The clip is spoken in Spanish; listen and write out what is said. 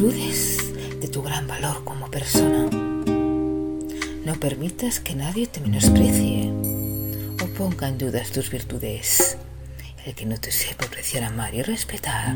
dudes de tu gran valor como persona. No permitas que nadie te menosprecie o ponga en dudas tus virtudes. El que no te sepa apreciar, amar y respetar